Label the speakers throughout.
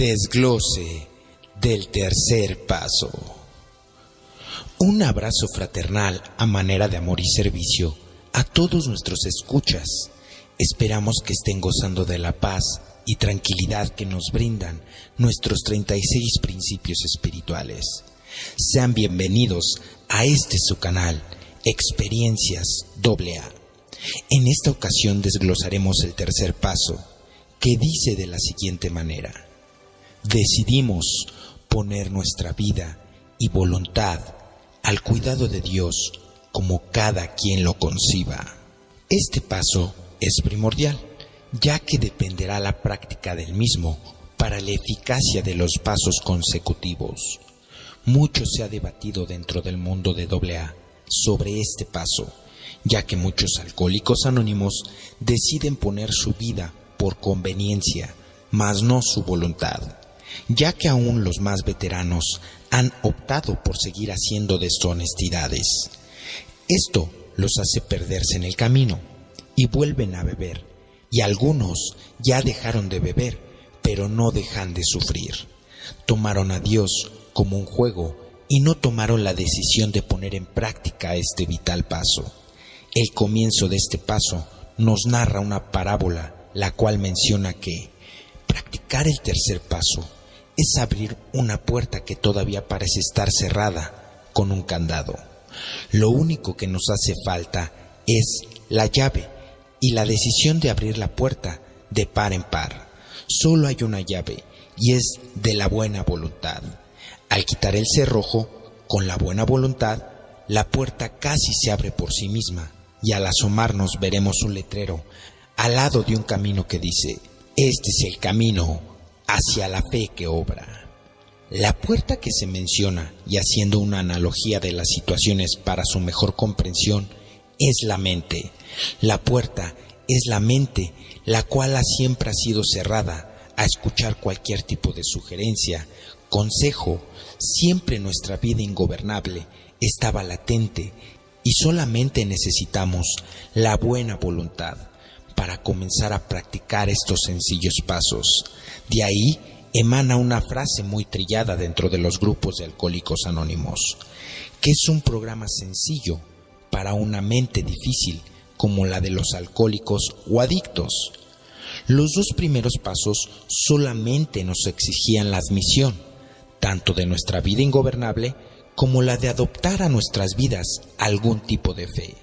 Speaker 1: Desglose del tercer paso. Un abrazo fraternal a manera de amor y servicio a todos nuestros escuchas. Esperamos que estén gozando de la paz y tranquilidad que nos brindan nuestros 36 principios espirituales. Sean bienvenidos a este su canal, Experiencias AA. En esta ocasión desglosaremos el tercer paso, que dice de la siguiente manera decidimos poner nuestra vida y voluntad al cuidado de Dios como cada quien lo conciba. Este paso es primordial, ya que dependerá la práctica del mismo para la eficacia de los pasos consecutivos. Mucho se ha debatido dentro del mundo de AA sobre este paso, ya que muchos alcohólicos anónimos deciden poner su vida por conveniencia, mas no su voluntad ya que aún los más veteranos han optado por seguir haciendo deshonestidades. Esto los hace perderse en el camino y vuelven a beber, y algunos ya dejaron de beber, pero no dejan de sufrir. Tomaron a Dios como un juego y no tomaron la decisión de poner en práctica este vital paso. El comienzo de este paso nos narra una parábola, la cual menciona que practicar el tercer paso es abrir una puerta que todavía parece estar cerrada con un candado. Lo único que nos hace falta es la llave y la decisión de abrir la puerta de par en par. Solo hay una llave y es de la buena voluntad. Al quitar el cerrojo, con la buena voluntad, la puerta casi se abre por sí misma y al asomarnos veremos un letrero al lado de un camino que dice, este es el camino hacia la fe que obra. La puerta que se menciona, y haciendo una analogía de las situaciones para su mejor comprensión, es la mente. La puerta es la mente, la cual siempre ha sido cerrada a escuchar cualquier tipo de sugerencia, consejo. Siempre nuestra vida ingobernable estaba latente y solamente necesitamos la buena voluntad para comenzar a practicar estos sencillos pasos. De ahí emana una frase muy trillada dentro de los grupos de alcohólicos anónimos, que es un programa sencillo para una mente difícil como la de los alcohólicos o adictos. Los dos primeros pasos solamente nos exigían la admisión, tanto de nuestra vida ingobernable como la de adoptar a nuestras vidas algún tipo de fe.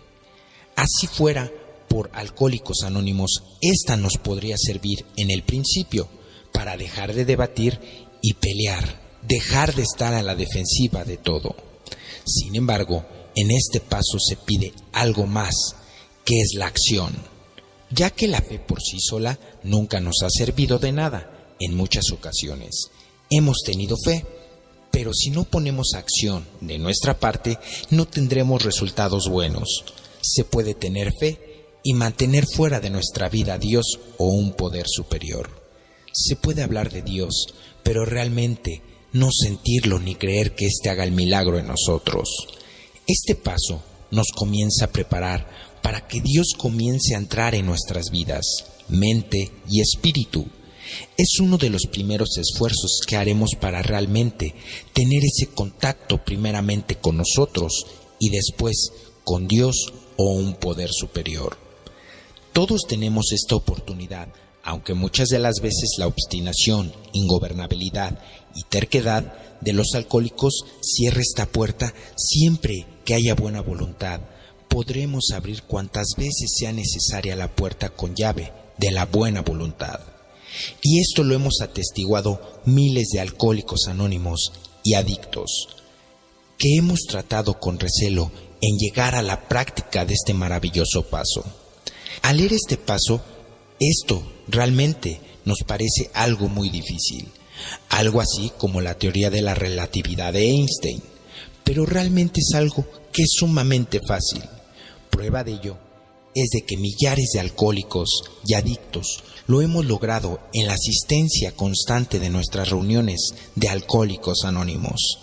Speaker 1: Así fuera, por Alcohólicos Anónimos, esta nos podría servir en el principio, para dejar de debatir y pelear, dejar de estar a la defensiva de todo. Sin embargo, en este paso se pide algo más, que es la acción, ya que la fe por sí sola nunca nos ha servido de nada en muchas ocasiones. Hemos tenido fe, pero si no ponemos acción de nuestra parte, no tendremos resultados buenos. Se puede tener fe y mantener fuera de nuestra vida a Dios o un poder superior. Se puede hablar de Dios, pero realmente no sentirlo ni creer que éste haga el milagro en nosotros. Este paso nos comienza a preparar para que Dios comience a entrar en nuestras vidas, mente y espíritu. Es uno de los primeros esfuerzos que haremos para realmente tener ese contacto primeramente con nosotros y después con Dios o un poder superior. Todos tenemos esta oportunidad aunque muchas de las veces la obstinación, ingobernabilidad y terquedad de los alcohólicos cierre esta puerta, siempre que haya buena voluntad, podremos abrir cuantas veces sea necesaria la puerta con llave de la buena voluntad. Y esto lo hemos atestiguado miles de alcohólicos anónimos y adictos, que hemos tratado con recelo en llegar a la práctica de este maravilloso paso. Al leer este paso, esto realmente nos parece algo muy difícil, algo así como la teoría de la relatividad de Einstein, pero realmente es algo que es sumamente fácil. Prueba de ello es de que millares de alcohólicos y adictos lo hemos logrado en la asistencia constante de nuestras reuniones de alcohólicos anónimos,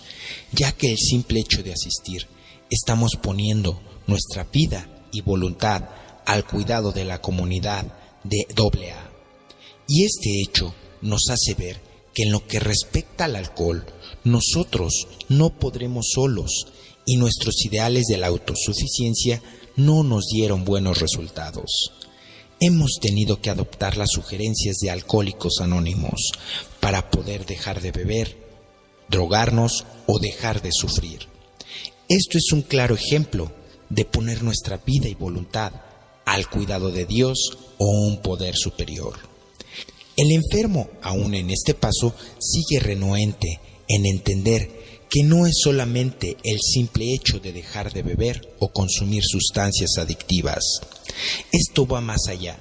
Speaker 1: ya que el simple hecho de asistir estamos poniendo nuestra vida y voluntad al cuidado de la comunidad de AA. Y este hecho nos hace ver que en lo que respecta al alcohol, nosotros no podremos solos y nuestros ideales de la autosuficiencia no nos dieron buenos resultados. Hemos tenido que adoptar las sugerencias de alcohólicos anónimos para poder dejar de beber, drogarnos o dejar de sufrir. Esto es un claro ejemplo de poner nuestra vida y voluntad al cuidado de Dios o un poder superior. El enfermo, aún en este paso, sigue renuente en entender que no es solamente el simple hecho de dejar de beber o consumir sustancias adictivas. Esto va más allá,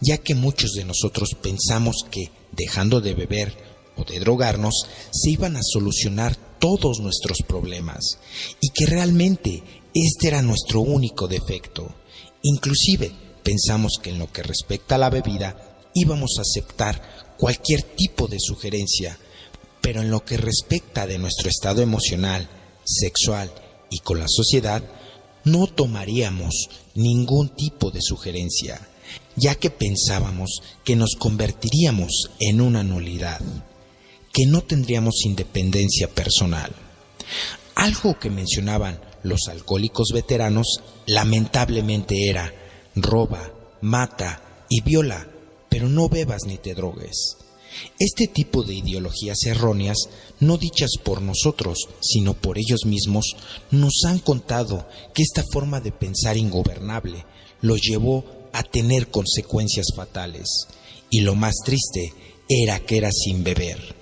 Speaker 1: ya que muchos de nosotros pensamos que dejando de beber o de drogarnos se iban a solucionar todos nuestros problemas y que realmente este era nuestro único defecto. Inclusive pensamos que en lo que respecta a la bebida íbamos a aceptar cualquier tipo de sugerencia, pero en lo que respecta de nuestro estado emocional, sexual y con la sociedad, no tomaríamos ningún tipo de sugerencia, ya que pensábamos que nos convertiríamos en una nulidad, que no tendríamos independencia personal. Algo que mencionaban los alcohólicos veteranos lamentablemente era roba, mata y viola, pero no bebas ni te drogues. Este tipo de ideologías erróneas, no dichas por nosotros, sino por ellos mismos, nos han contado que esta forma de pensar ingobernable los llevó a tener consecuencias fatales, y lo más triste era que era sin beber.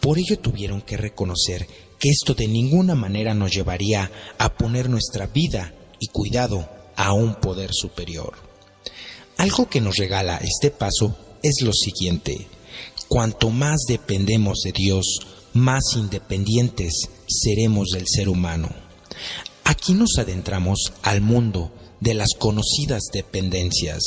Speaker 1: Por ello tuvieron que reconocer que esto de ninguna manera nos llevaría a poner nuestra vida y cuidado a un poder superior. Algo que nos regala este paso es lo siguiente. Cuanto más dependemos de Dios, más independientes seremos del ser humano. Aquí nos adentramos al mundo de las conocidas dependencias,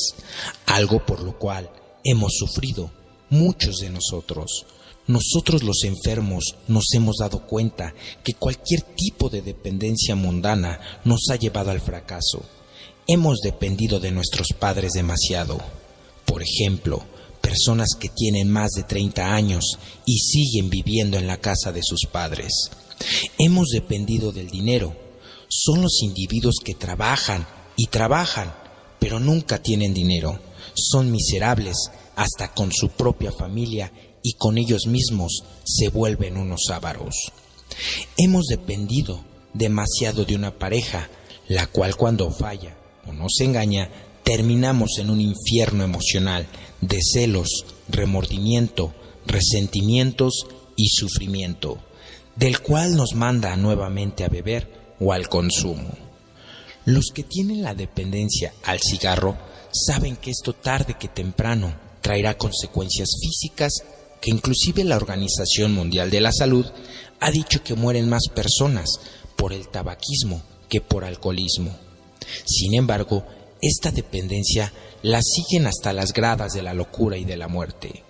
Speaker 1: algo por lo cual hemos sufrido muchos de nosotros. Nosotros los enfermos nos hemos dado cuenta que cualquier tipo de dependencia mundana nos ha llevado al fracaso. Hemos dependido de nuestros padres demasiado. Por ejemplo, personas que tienen más de 30 años y siguen viviendo en la casa de sus padres. Hemos dependido del dinero. Son los individuos que trabajan y trabajan, pero nunca tienen dinero. Son miserables hasta con su propia familia y con ellos mismos se vuelven unos ávaros. Hemos dependido demasiado de una pareja, la cual cuando falla o nos engaña, terminamos en un infierno emocional de celos, remordimiento, resentimientos y sufrimiento, del cual nos manda nuevamente a beber o al consumo. Los que tienen la dependencia al cigarro saben que esto tarde que temprano traerá consecuencias físicas que inclusive la Organización Mundial de la Salud ha dicho que mueren más personas por el tabaquismo que por alcoholismo. Sin embargo, esta dependencia la siguen hasta las gradas de la locura y de la muerte.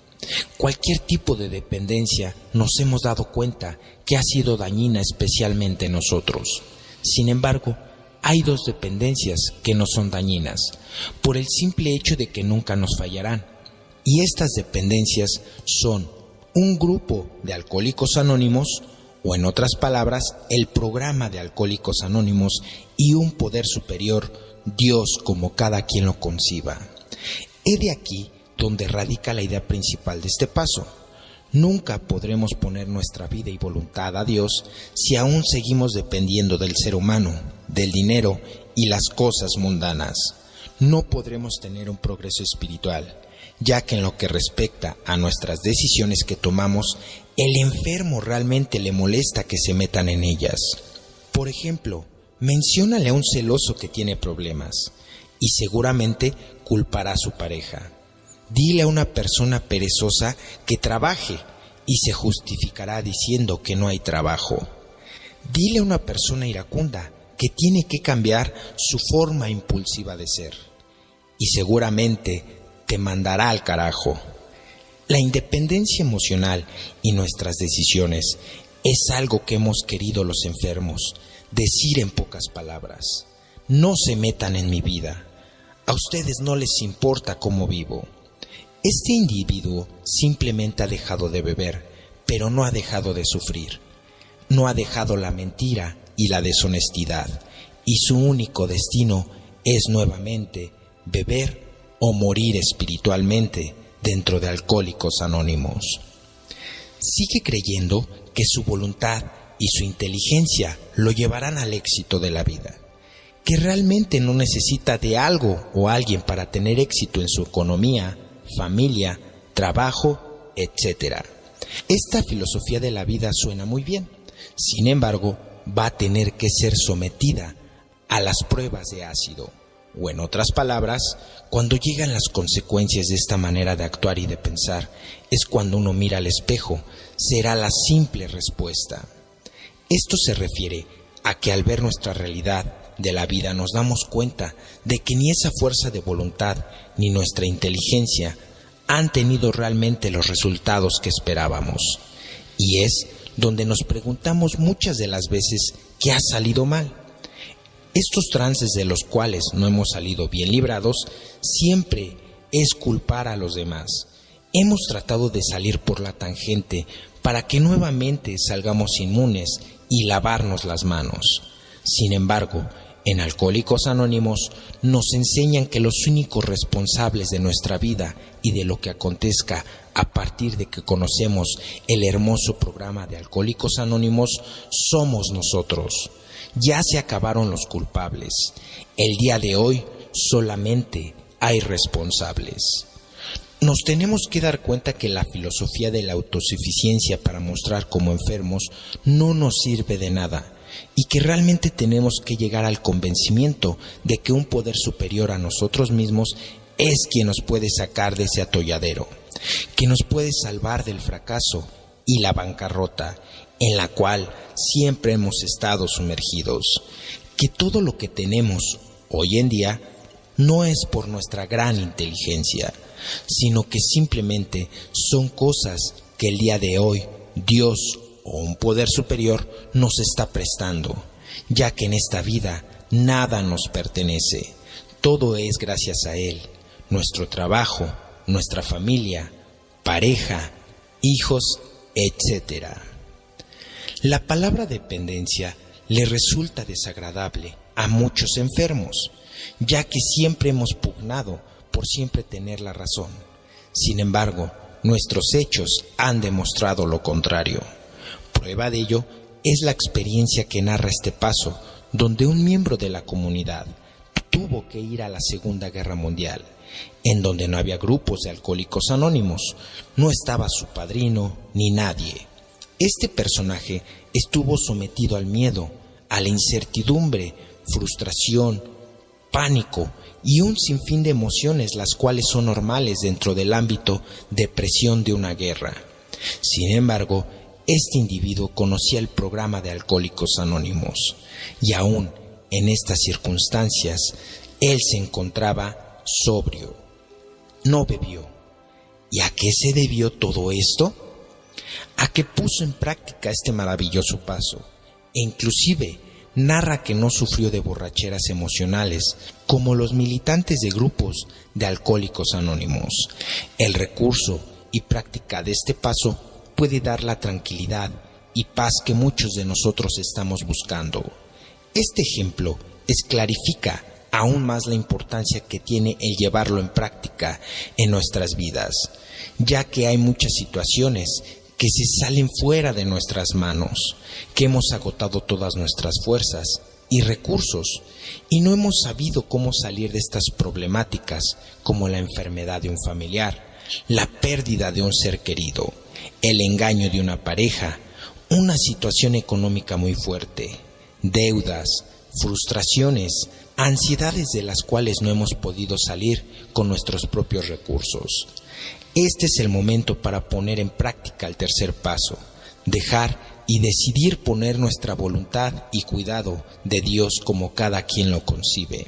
Speaker 1: Cualquier tipo de dependencia nos hemos dado cuenta que ha sido dañina especialmente en nosotros. Sin embargo, hay dos dependencias que no son dañinas, por el simple hecho de que nunca nos fallarán. Y estas dependencias son un grupo de alcohólicos anónimos, o en otras palabras, el programa de alcohólicos anónimos y un poder superior Dios como cada quien lo conciba. He de aquí donde radica la idea principal de este paso. Nunca podremos poner nuestra vida y voluntad a Dios si aún seguimos dependiendo del ser humano, del dinero y las cosas mundanas. No podremos tener un progreso espiritual, ya que en lo que respecta a nuestras decisiones que tomamos, el enfermo realmente le molesta que se metan en ellas. Por ejemplo, Menciónale a un celoso que tiene problemas y seguramente culpará a su pareja. Dile a una persona perezosa que trabaje y se justificará diciendo que no hay trabajo. Dile a una persona iracunda que tiene que cambiar su forma impulsiva de ser y seguramente te mandará al carajo. La independencia emocional y nuestras decisiones es algo que hemos querido los enfermos decir en pocas palabras, no se metan en mi vida, a ustedes no les importa cómo vivo. Este individuo simplemente ha dejado de beber, pero no ha dejado de sufrir. No ha dejado la mentira y la deshonestidad, y su único destino es nuevamente beber o morir espiritualmente dentro de Alcohólicos Anónimos. Sigue creyendo que su voluntad y su inteligencia lo llevarán al éxito de la vida, que realmente no necesita de algo o alguien para tener éxito en su economía, familia, trabajo, etc. Esta filosofía de la vida suena muy bien, sin embargo, va a tener que ser sometida a las pruebas de ácido o en otras palabras, cuando llegan las consecuencias de esta manera de actuar y de pensar, es cuando uno mira al espejo, será la simple respuesta. Esto se refiere a que al ver nuestra realidad de la vida nos damos cuenta de que ni esa fuerza de voluntad ni nuestra inteligencia han tenido realmente los resultados que esperábamos. Y es donde nos preguntamos muchas de las veces qué ha salido mal. Estos trances de los cuales no hemos salido bien librados siempre es culpar a los demás. Hemos tratado de salir por la tangente para que nuevamente salgamos inmunes y lavarnos las manos. Sin embargo, en Alcohólicos Anónimos nos enseñan que los únicos responsables de nuestra vida y de lo que acontezca a partir de que conocemos el hermoso programa de Alcohólicos Anónimos somos nosotros. Ya se acabaron los culpables. El día de hoy solamente hay responsables. Nos tenemos que dar cuenta que la filosofía de la autosuficiencia para mostrar como enfermos no nos sirve de nada y que realmente tenemos que llegar al convencimiento de que un poder superior a nosotros mismos es quien nos puede sacar de ese atolladero, que nos puede salvar del fracaso y la bancarrota en la cual siempre hemos estado sumergidos, que todo lo que tenemos hoy en día no es por nuestra gran inteligencia, sino que simplemente son cosas que el día de hoy Dios o un poder superior nos está prestando, ya que en esta vida nada nos pertenece, todo es gracias a Él, nuestro trabajo, nuestra familia, pareja, hijos, etcétera. La palabra dependencia le resulta desagradable a muchos enfermos, ya que siempre hemos pugnado por siempre tener la razón. Sin embargo, nuestros hechos han demostrado lo contrario. Prueba de ello es la experiencia que narra este paso, donde un miembro de la comunidad tuvo que ir a la Segunda Guerra Mundial, en donde no había grupos de alcohólicos anónimos, no estaba su padrino ni nadie. Este personaje estuvo sometido al miedo, a la incertidumbre, frustración, pánico y un sinfín de emociones las cuales son normales dentro del ámbito de presión de una guerra. Sin embargo, este individuo conocía el programa de Alcohólicos Anónimos y aún en estas circunstancias él se encontraba sobrio, no bebió. ¿Y a qué se debió todo esto? A que puso en práctica este maravilloso paso e inclusive narra que no sufrió de borracheras emocionales como los militantes de grupos de alcohólicos anónimos. El recurso y práctica de este paso puede dar la tranquilidad y paz que muchos de nosotros estamos buscando. Este ejemplo esclarifica aún más la importancia que tiene el llevarlo en práctica en nuestras vidas, ya que hay muchas situaciones que se salen fuera de nuestras manos, que hemos agotado todas nuestras fuerzas y recursos y no hemos sabido cómo salir de estas problemáticas como la enfermedad de un familiar, la pérdida de un ser querido, el engaño de una pareja, una situación económica muy fuerte, deudas, frustraciones, ansiedades de las cuales no hemos podido salir con nuestros propios recursos. Este es el momento para poner en práctica el tercer paso, dejar y decidir poner nuestra voluntad y cuidado de Dios como cada quien lo concibe.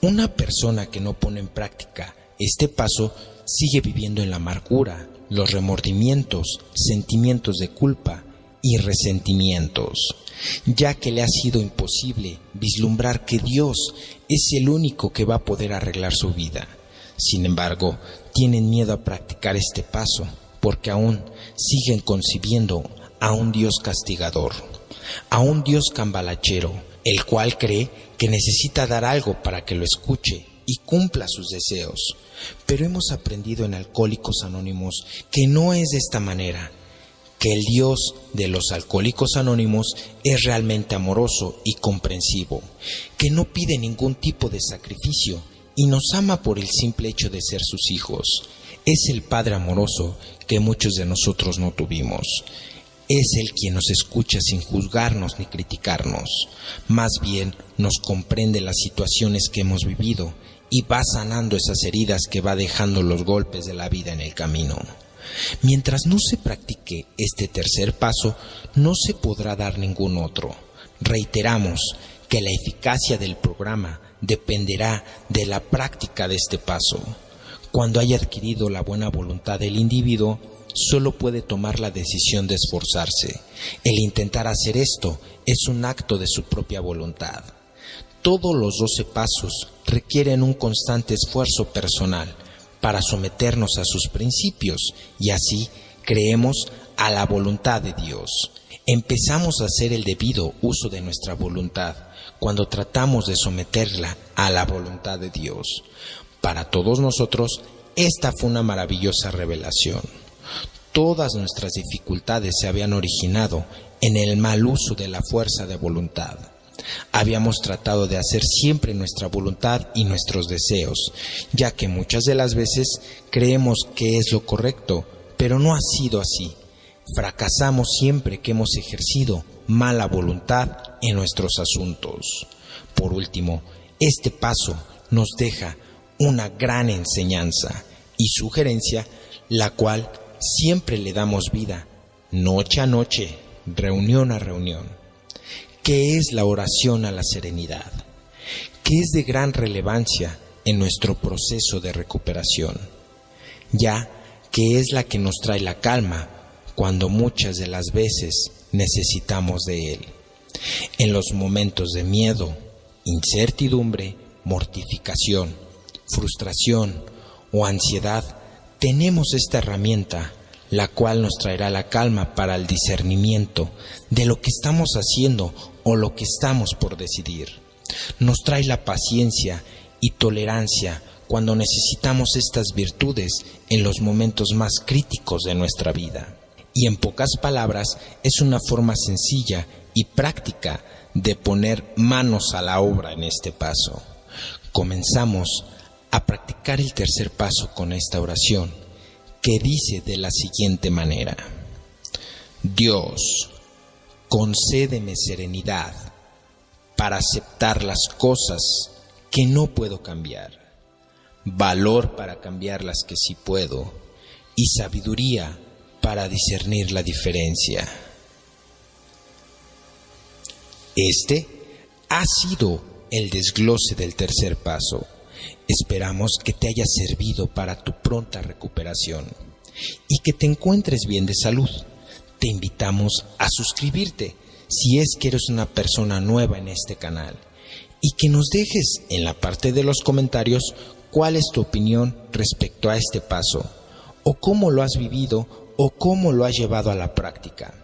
Speaker 1: Una persona que no pone en práctica este paso sigue viviendo en la amargura, los remordimientos, sentimientos de culpa y resentimientos, ya que le ha sido imposible vislumbrar que Dios es el único que va a poder arreglar su vida Sin embargo, tienen miedo a practicar este paso porque aún siguen concibiendo a un Dios castigador, a un Dios cambalachero, el cual cree que necesita dar algo para que lo escuche y cumpla sus deseos. Pero hemos aprendido en Alcohólicos Anónimos que no es de esta manera, que el Dios de los Alcohólicos Anónimos es realmente amoroso y comprensivo, que no pide ningún tipo de sacrificio y nos ama por el simple hecho de ser sus hijos. Es el Padre amoroso que muchos de nosotros no tuvimos. Es el quien nos escucha sin juzgarnos ni criticarnos. Más bien nos comprende las situaciones que hemos vivido y va sanando esas heridas que va dejando los golpes de la vida en el camino. Mientras no se practique este tercer paso, no se podrá dar ningún otro. Reiteramos que la eficacia del programa dependerá de la práctica de este paso. Cuando haya adquirido la buena voluntad del individuo, solo puede tomar la decisión de esforzarse. El intentar hacer esto es un acto de su propia voluntad. Todos los doce pasos requieren un constante esfuerzo personal para someternos a sus principios y así creemos a la voluntad de Dios. Empezamos a hacer el debido uso de nuestra voluntad cuando tratamos de someterla a la voluntad de Dios. Para todos nosotros, esta fue una maravillosa revelación. Todas nuestras dificultades se habían originado en el mal uso de la fuerza de voluntad. Habíamos tratado de hacer siempre nuestra voluntad y nuestros deseos, ya que muchas de las veces creemos que es lo correcto, pero no ha sido así. Fracasamos siempre que hemos ejercido mala voluntad en nuestros asuntos. Por último, este paso nos deja una gran enseñanza y sugerencia, la cual siempre le damos vida, noche a noche, reunión a reunión, que es la oración a la serenidad, que es de gran relevancia en nuestro proceso de recuperación, ya que es la que nos trae la calma cuando muchas de las veces necesitamos de Él. En los momentos de miedo, incertidumbre, mortificación, frustración o ansiedad, tenemos esta herramienta, la cual nos traerá la calma para el discernimiento de lo que estamos haciendo o lo que estamos por decidir. Nos trae la paciencia y tolerancia cuando necesitamos estas virtudes en los momentos más críticos de nuestra vida. Y en pocas palabras, es una forma sencilla y práctica de poner manos a la obra en este paso. Comenzamos a practicar el tercer paso con esta oración, que dice de la siguiente manera, Dios, concédeme serenidad para aceptar las cosas que no puedo cambiar, valor para cambiar las que sí puedo y sabiduría para discernir la diferencia. Este ha sido el desglose del tercer paso. Esperamos que te haya servido para tu pronta recuperación y que te encuentres bien de salud. Te invitamos a suscribirte si es que eres una persona nueva en este canal y que nos dejes en la parte de los comentarios cuál es tu opinión respecto a este paso o cómo lo has vivido o cómo lo has llevado a la práctica.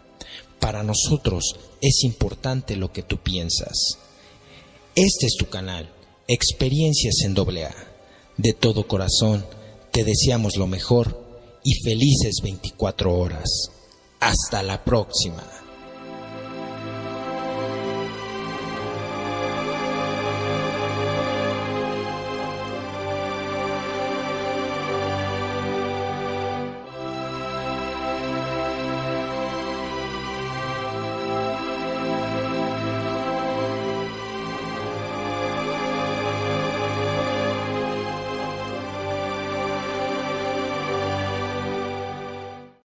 Speaker 1: Para nosotros es importante lo que tú piensas. Este es tu canal, Experiencias en AA. De todo corazón, te deseamos lo mejor y felices 24 horas. Hasta la próxima.